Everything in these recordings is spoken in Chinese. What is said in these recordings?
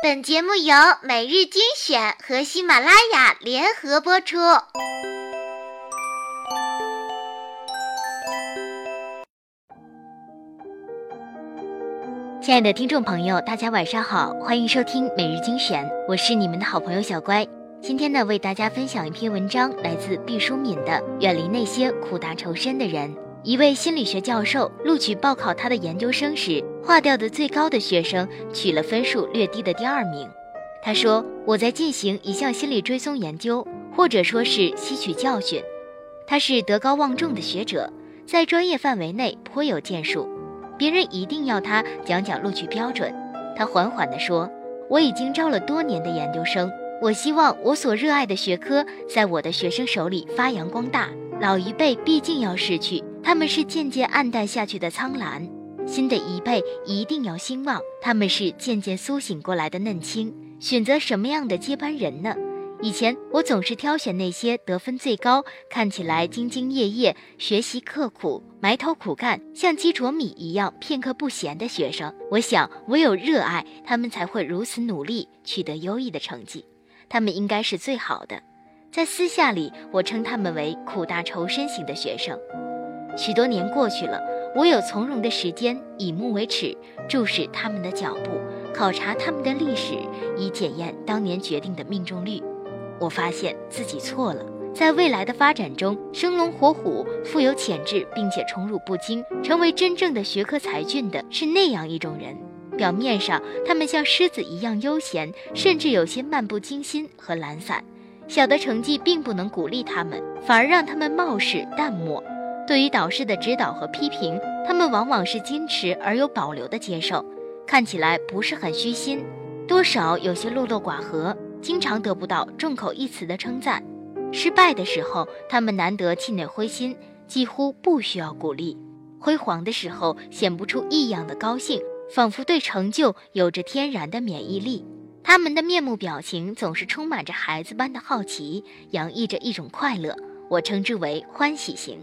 本节目由每日精选和喜马拉雅联合播出。亲爱的听众朋友，大家晚上好，欢迎收听每日精选，我是你们的好朋友小乖。今天呢，为大家分享一篇文章，来自毕淑敏的《远离那些苦大仇深的人》。一位心理学教授录取报考他的研究生时，划掉的最高的学生取了分数略低的第二名。他说：“我在进行一项心理追踪研究，或者说是吸取教训。他是德高望重的学者，在专业范围内颇有建树，别人一定要他讲讲录取标准。”他缓缓地说：“我已经招了多年的研究生。”我希望我所热爱的学科在我的学生手里发扬光大。老一辈毕竟要逝去，他们是渐渐暗淡下去的苍兰；新的一辈一定要兴旺，他们是渐渐苏醒过来的嫩青。选择什么样的接班人呢？以前我总是挑选那些得分最高、看起来兢兢业业、学习刻苦、埋头苦干，像鸡啄米一样片刻不闲的学生。我想，唯有热爱，他们才会如此努力，取得优异的成绩。他们应该是最好的，在私下里，我称他们为苦大仇深型的学生。许多年过去了，我有从容的时间，以目为尺，注视他们的脚步，考察他们的历史，以检验当年决定的命中率。我发现自己错了，在未来的发展中，生龙活虎、富有潜质，并且宠辱不惊，成为真正的学科才俊的是那样一种人。表面上，他们像狮子一样悠闲，甚至有些漫不经心和懒散。小的成绩并不能鼓励他们，反而让他们冒失淡漠。对于导师的指导和批评，他们往往是矜持而有保留的接受，看起来不是很虚心，多少有些落落寡合，经常得不到众口一词的称赞。失败的时候，他们难得气馁灰心，几乎不需要鼓励；辉煌的时候，显不出异样的高兴。仿佛对成就有着天然的免疫力，他们的面目表情总是充满着孩子般的好奇，洋溢着一种快乐。我称之为欢喜型。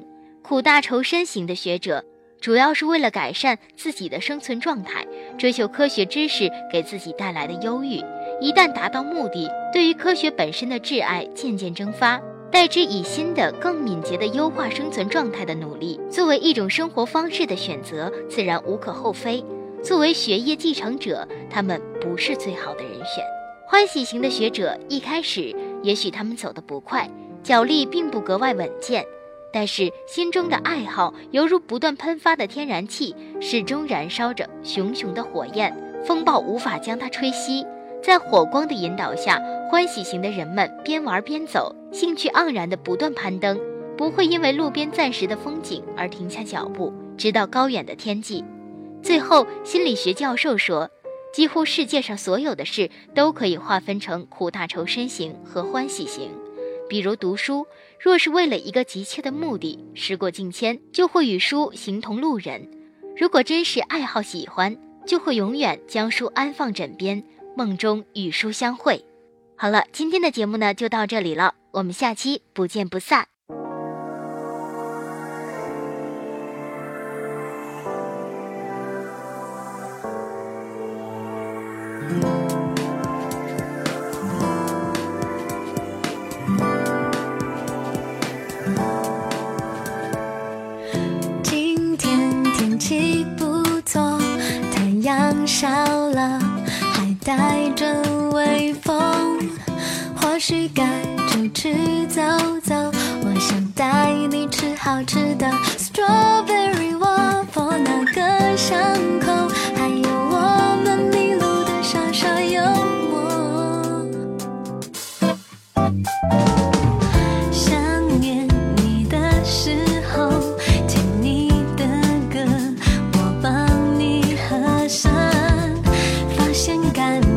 苦大仇深型的学者，主要是为了改善自己的生存状态，追求科学知识给自己带来的忧郁。一旦达到目的，对于科学本身的挚爱渐渐蒸发，代之以新的、更敏捷的优化生存状态的努力。作为一种生活方式的选择，自然无可厚非。作为学业继承者，他们不是最好的人选。欢喜型的学者一开始也许他们走得不快，脚力并不格外稳健，但是心中的爱好犹如不断喷发的天然气，始终燃烧着熊熊的火焰，风暴无法将它吹熄。在火光的引导下，欢喜型的人们边玩边走，兴趣盎然地不断攀登，不会因为路边暂时的风景而停下脚步，直到高远的天际。最后，心理学教授说，几乎世界上所有的事都可以划分成苦大仇深型和欢喜型。比如读书，若是为了一个急切的目的，时过境迁，就会与书形同路人；如果真是爱好喜欢，就会永远将书安放枕边，梦中与书相会。好了，今天的节目呢就到这里了，我们下期不见不散。笑了，还带着微风。或许该出去走走，我想带你吃好吃的 strawberry waffle，那个香现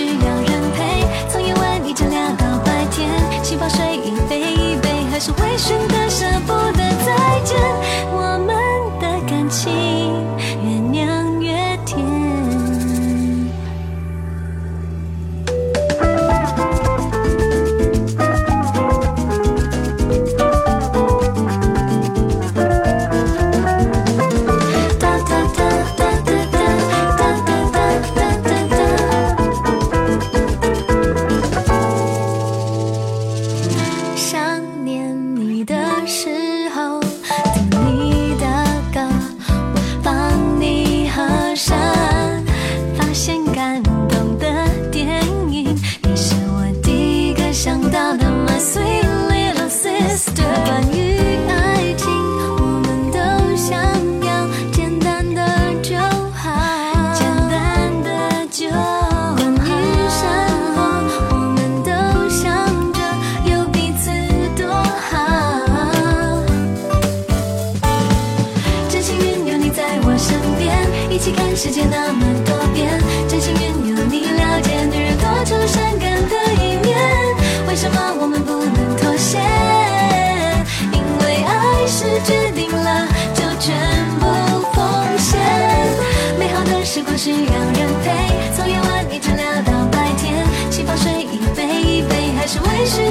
需要人陪从夜晚一直聊到白天气泡水一杯一杯还是会选择是为谁？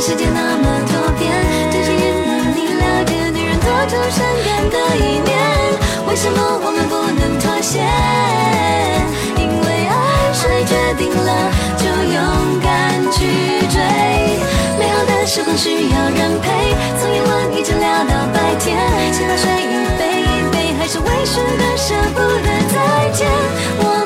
世界那么多变，真幸运让你了解女人多愁善感的一面。为什么我们不能妥协？因为爱谁决定了，就勇敢去追。美好的时光需要人陪，从夜晚一直聊到白天，想到睡一杯一杯，还是微醺的舍不得再见。我。